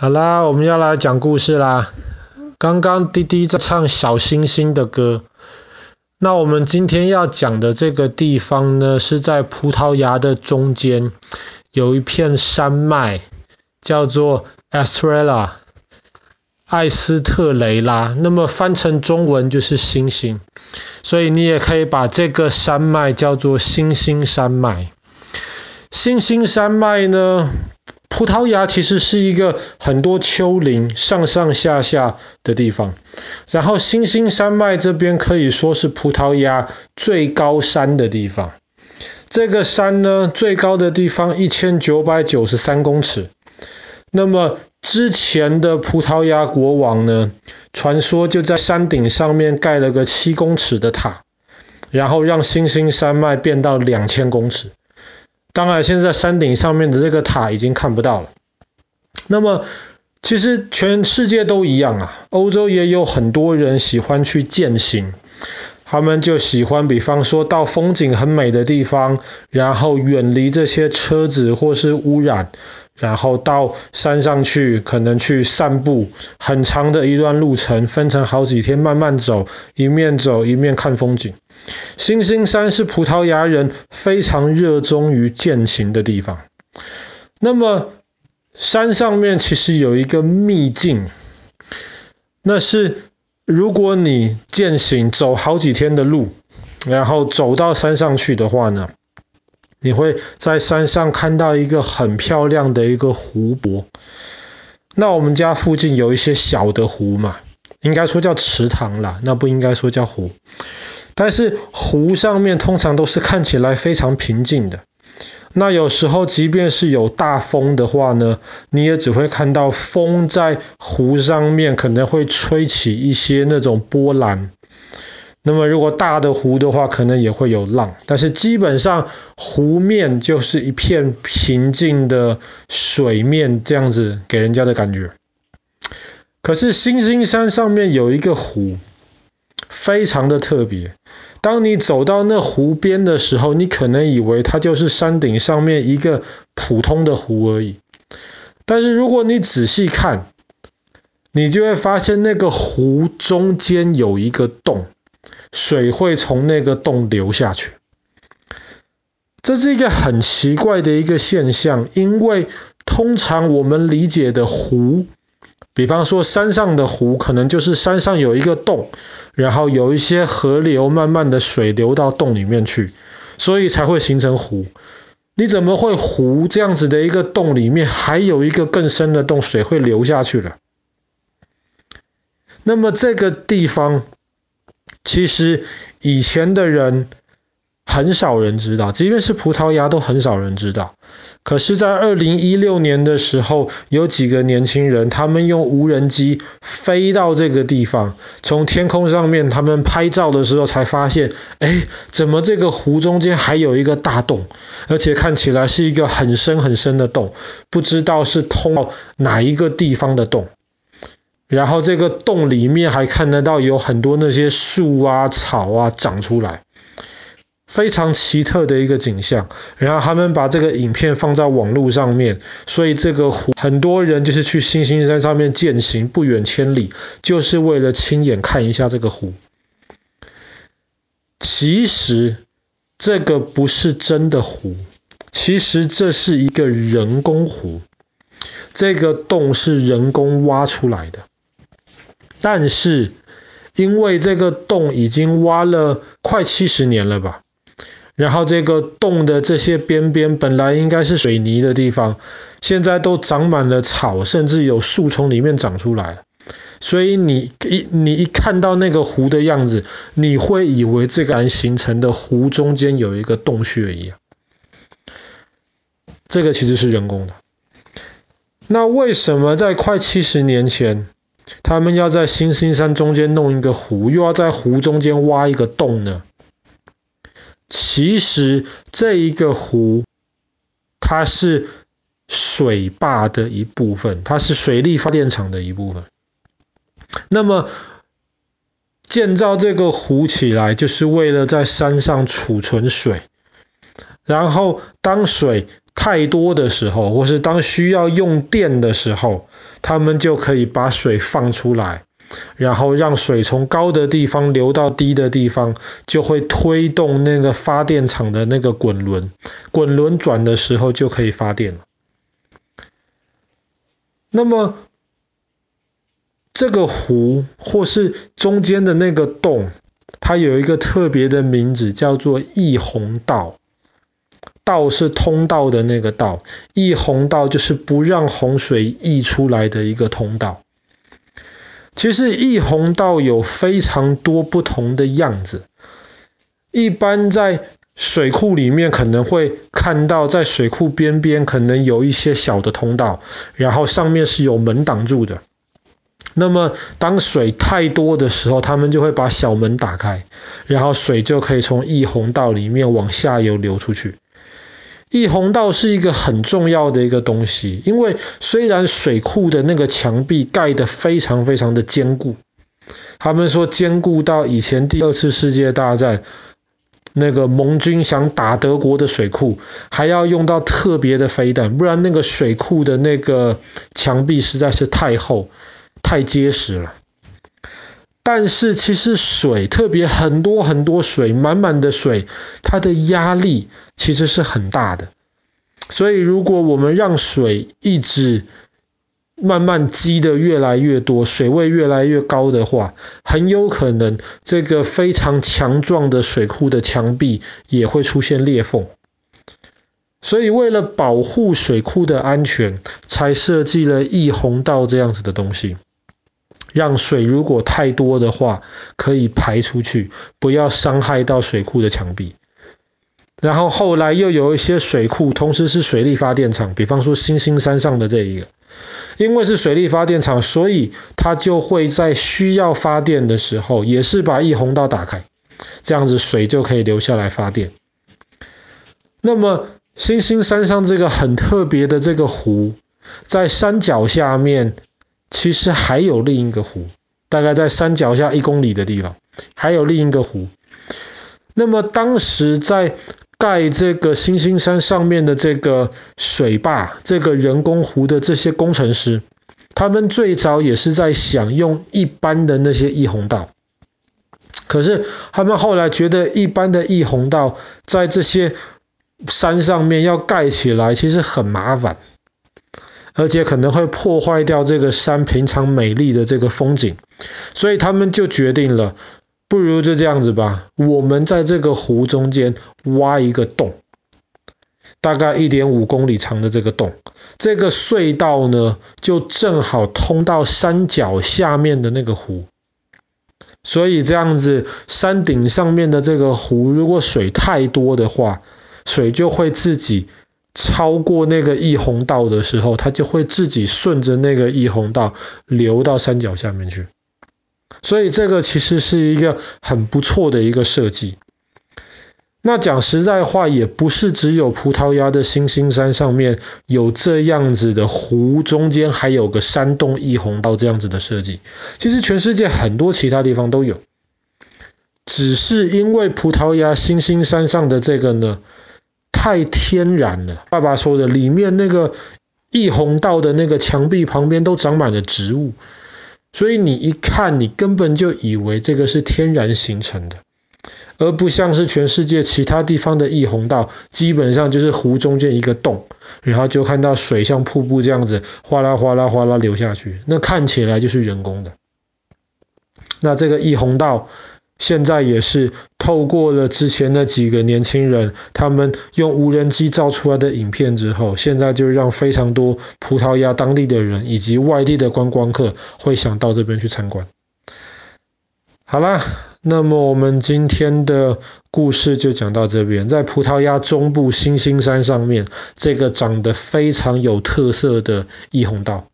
好啦，我们要来讲故事啦。刚刚滴滴在唱小星星的歌。那我们今天要讲的这个地方呢，是在葡萄牙的中间，有一片山脉，叫做 Estrela，艾斯特雷拉。那么翻成中文就是星星，所以你也可以把这个山脉叫做星星山脉。星星山脉呢，葡萄牙其实是一个很多丘陵上上下下的地方，然后星星山脉这边可以说是葡萄牙最高山的地方。这个山呢，最高的地方一千九百九十三公尺。那么之前的葡萄牙国王呢，传说就在山顶上面盖了个七公尺的塔，然后让星星山脉变到两千公尺。当然，现在山顶上面的这个塔已经看不到了。那么，其实全世界都一样啊。欧洲也有很多人喜欢去践行，他们就喜欢，比方说到风景很美的地方，然后远离这些车子或是污染，然后到山上去，可能去散步，很长的一段路程，分成好几天慢慢走，一面走一面看风景。星星山是葡萄牙人非常热衷于健行的地方。那么山上面其实有一个秘境，那是如果你健行走好几天的路，然后走到山上去的话呢，你会在山上看到一个很漂亮的一个湖泊。那我们家附近有一些小的湖嘛，应该说叫池塘啦，那不应该说叫湖。但是湖上面通常都是看起来非常平静的。那有时候即便是有大风的话呢，你也只会看到风在湖上面可能会吹起一些那种波澜。那么如果大的湖的话，可能也会有浪。但是基本上湖面就是一片平静的水面，这样子给人家的感觉。可是星星山上面有一个湖。非常的特别。当你走到那湖边的时候，你可能以为它就是山顶上面一个普通的湖而已。但是如果你仔细看，你就会发现那个湖中间有一个洞，水会从那个洞流下去。这是一个很奇怪的一个现象，因为通常我们理解的湖，比方说山上的湖，可能就是山上有一个洞。然后有一些河流，慢慢的水流到洞里面去，所以才会形成湖。你怎么会湖这样子的一个洞里面还有一个更深的洞，水会流下去了？那么这个地方，其实以前的人很少人知道，即便是葡萄牙都很少人知道。可是，在二零一六年的时候，有几个年轻人，他们用无人机飞到这个地方，从天空上面他们拍照的时候，才发现，哎，怎么这个湖中间还有一个大洞，而且看起来是一个很深很深的洞，不知道是通到哪一个地方的洞。然后这个洞里面还看得到有很多那些树啊、草啊长出来。非常奇特的一个景象，然后他们把这个影片放在网络上面，所以这个湖很多人就是去星星山上面践行，不远千里，就是为了亲眼看一下这个湖。其实这个不是真的湖，其实这是一个人工湖，这个洞是人工挖出来的，但是因为这个洞已经挖了快七十年了吧。然后这个洞的这些边边本来应该是水泥的地方，现在都长满了草，甚至有树从里面长出来。所以你一你一看到那个湖的样子，你会以为这个形成的湖中间有一个洞穴一样。这个其实是人工的。那为什么在快七十年前，他们要在星星山中间弄一个湖，又要在湖中间挖一个洞呢？其实这一个湖，它是水坝的一部分，它是水力发电厂的一部分。那么建造这个湖起来，就是为了在山上储存水，然后当水太多的时候，或是当需要用电的时候，他们就可以把水放出来，然后让水从高的地方流到低的地方，就会推动那个发电厂的那个滚轮，滚轮转的时候就可以发电了。那么这个湖或是中间的那个洞，它有一个特别的名字，叫做溢洪道。道是通道的那个道，溢洪道就是不让洪水溢出来的一个通道。其实溢洪道有非常多不同的样子。一般在水库里面可能会看到，在水库边边可能有一些小的通道，然后上面是有门挡住的。那么当水太多的时候，他们就会把小门打开，然后水就可以从溢洪道里面往下游流出去。溢洪道是一个很重要的一个东西，因为虽然水库的那个墙壁盖得非常非常的坚固，他们说坚固到以前第二次世界大战那个盟军想打德国的水库，还要用到特别的飞弹，不然那个水库的那个墙壁实在是太厚、太结实了。但是其实水，特别很多很多水，满满的水，它的压力其实是很大的。所以如果我们让水一直慢慢积得越来越多，水位越来越高的话，很有可能这个非常强壮的水库的墙壁也会出现裂缝。所以为了保护水库的安全，才设计了溢洪道这样子的东西。让水如果太多的话，可以排出去，不要伤害到水库的墙壁。然后后来又有一些水库，同时是水力发电厂，比方说星星山上的这一个，因为是水力发电厂，所以它就会在需要发电的时候，也是把溢洪道打开，这样子水就可以留下来发电。那么星星山上这个很特别的这个湖，在山脚下面。其实还有另一个湖，大概在山脚下一公里的地方，还有另一个湖。那么当时在盖这个星星山上面的这个水坝、这个人工湖的这些工程师，他们最早也是在想用一般的那些溢洪道，可是他们后来觉得一般的溢洪道在这些山上面要盖起来，其实很麻烦。而且可能会破坏掉这个山平常美丽的这个风景，所以他们就决定了，不如就这样子吧，我们在这个湖中间挖一个洞，大概一点五公里长的这个洞，这个隧道呢就正好通到山脚下面的那个湖，所以这样子山顶上面的这个湖，如果水太多的话，水就会自己。超过那个溢洪道的时候，它就会自己顺着那个溢洪道流到山脚下面去。所以这个其实是一个很不错的一个设计。那讲实在话，也不是只有葡萄牙的星星山上面有这样子的湖，中间还有个山洞溢洪道这样子的设计。其实全世界很多其他地方都有，只是因为葡萄牙星星山上的这个呢。太天然了，爸爸说的，里面那个溢洪道的那个墙壁旁边都长满了植物，所以你一看，你根本就以为这个是天然形成的，而不像是全世界其他地方的溢洪道，基本上就是湖中间一个洞，然后就看到水像瀑布这样子哗啦哗啦哗啦流下去，那看起来就是人工的。那这个溢洪道。现在也是透过了之前那几个年轻人，他们用无人机照出来的影片之后，现在就让非常多葡萄牙当地的人以及外地的观光客会想到这边去参观。好啦，那么我们今天的故事就讲到这边，在葡萄牙中部星星山上面，这个长得非常有特色的溢洪道。